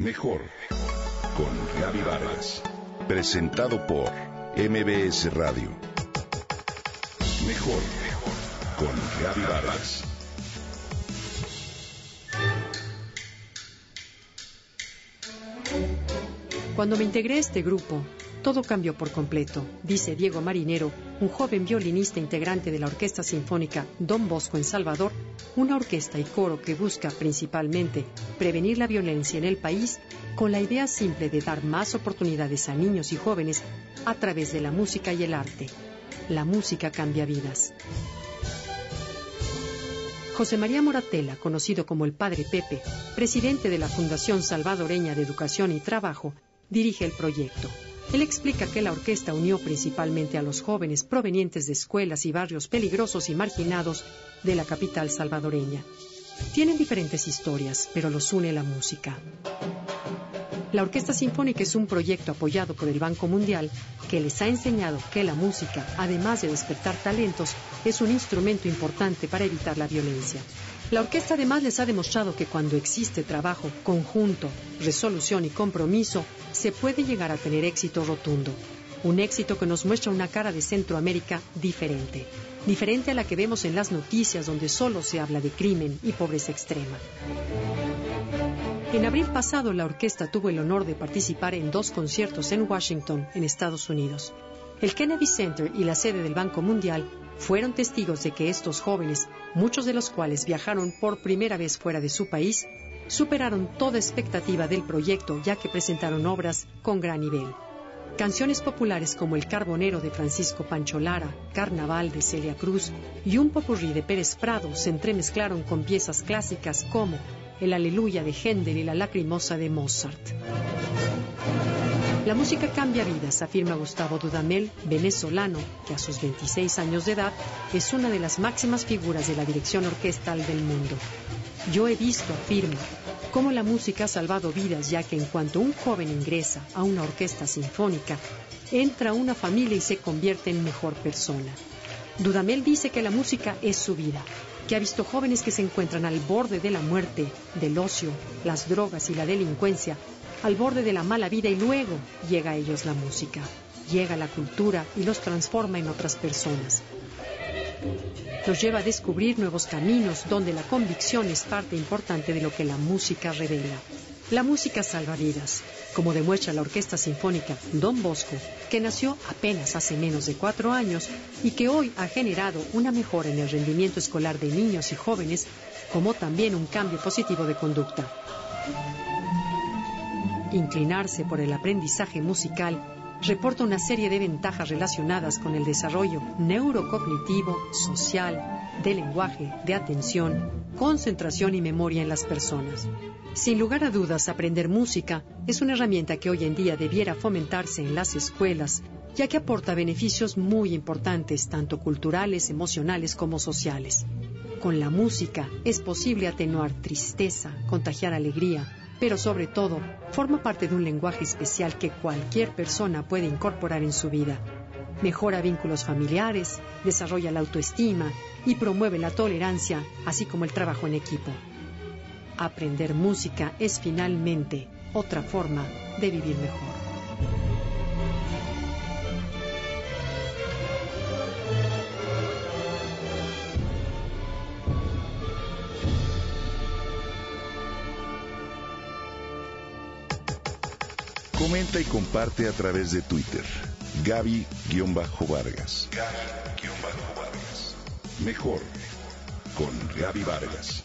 Mejor con Gaby Vargas. Presentado por MBS Radio. Mejor con Gaby Vargas. Cuando me integré a este grupo, todo cambió por completo, dice Diego Marinero, un joven violinista integrante de la Orquesta Sinfónica Don Bosco en Salvador, una orquesta y coro que busca principalmente prevenir la violencia en el país con la idea simple de dar más oportunidades a niños y jóvenes a través de la música y el arte. La música cambia vidas. José María Moratela, conocido como el Padre Pepe, presidente de la Fundación Salvadoreña de Educación y Trabajo, dirige el proyecto. Él explica que la orquesta unió principalmente a los jóvenes provenientes de escuelas y barrios peligrosos y marginados de la capital salvadoreña. Tienen diferentes historias, pero los une la música. La Orquesta Sinfónica es un proyecto apoyado por el Banco Mundial que les ha enseñado que la música, además de despertar talentos, es un instrumento importante para evitar la violencia. La orquesta además les ha demostrado que cuando existe trabajo conjunto, resolución y compromiso, se puede llegar a tener éxito rotundo. Un éxito que nos muestra una cara de Centroamérica diferente, diferente a la que vemos en las noticias donde solo se habla de crimen y pobreza extrema. En abril pasado, la orquesta tuvo el honor de participar en dos conciertos en Washington, en Estados Unidos. El Kennedy Center y la sede del Banco Mundial fueron testigos de que estos jóvenes, muchos de los cuales viajaron por primera vez fuera de su país, superaron toda expectativa del proyecto ya que presentaron obras con gran nivel. Canciones populares como El Carbonero de Francisco Pancho Lara, Carnaval de Celia Cruz y un popurrí de Pérez Prado se entremezclaron con piezas clásicas como El Aleluya de Händel y La Lacrimosa de Mozart. La música cambia vidas, afirma Gustavo Dudamel, venezolano, que a sus 26 años de edad es una de las máximas figuras de la dirección orquestal del mundo. Yo he visto, afirma, cómo la música ha salvado vidas, ya que en cuanto un joven ingresa a una orquesta sinfónica, entra a una familia y se convierte en mejor persona. Dudamel dice que la música es su vida, que ha visto jóvenes que se encuentran al borde de la muerte, del ocio, las drogas y la delincuencia, al borde de la mala vida y luego llega a ellos la música, llega la cultura y los transforma en otras personas. Los lleva a descubrir nuevos caminos donde la convicción es parte importante de lo que la música revela. La música salva vidas, como demuestra la Orquesta Sinfónica Don Bosco, que nació apenas hace menos de cuatro años y que hoy ha generado una mejora en el rendimiento escolar de niños y jóvenes, como también un cambio positivo de conducta. Inclinarse por el aprendizaje musical reporta una serie de ventajas relacionadas con el desarrollo neurocognitivo, social, de lenguaje, de atención, concentración y memoria en las personas. Sin lugar a dudas, aprender música es una herramienta que hoy en día debiera fomentarse en las escuelas, ya que aporta beneficios muy importantes, tanto culturales, emocionales como sociales. Con la música es posible atenuar tristeza, contagiar alegría, pero sobre todo forma parte de un lenguaje especial que cualquier persona puede incorporar en su vida. Mejora vínculos familiares, desarrolla la autoestima y promueve la tolerancia, así como el trabajo en equipo. Aprender música es finalmente otra forma de vivir mejor. Comenta y comparte a través de Twitter. Gaby-Vargas. Gaby-Vargas. Mejor con Gaby Vargas.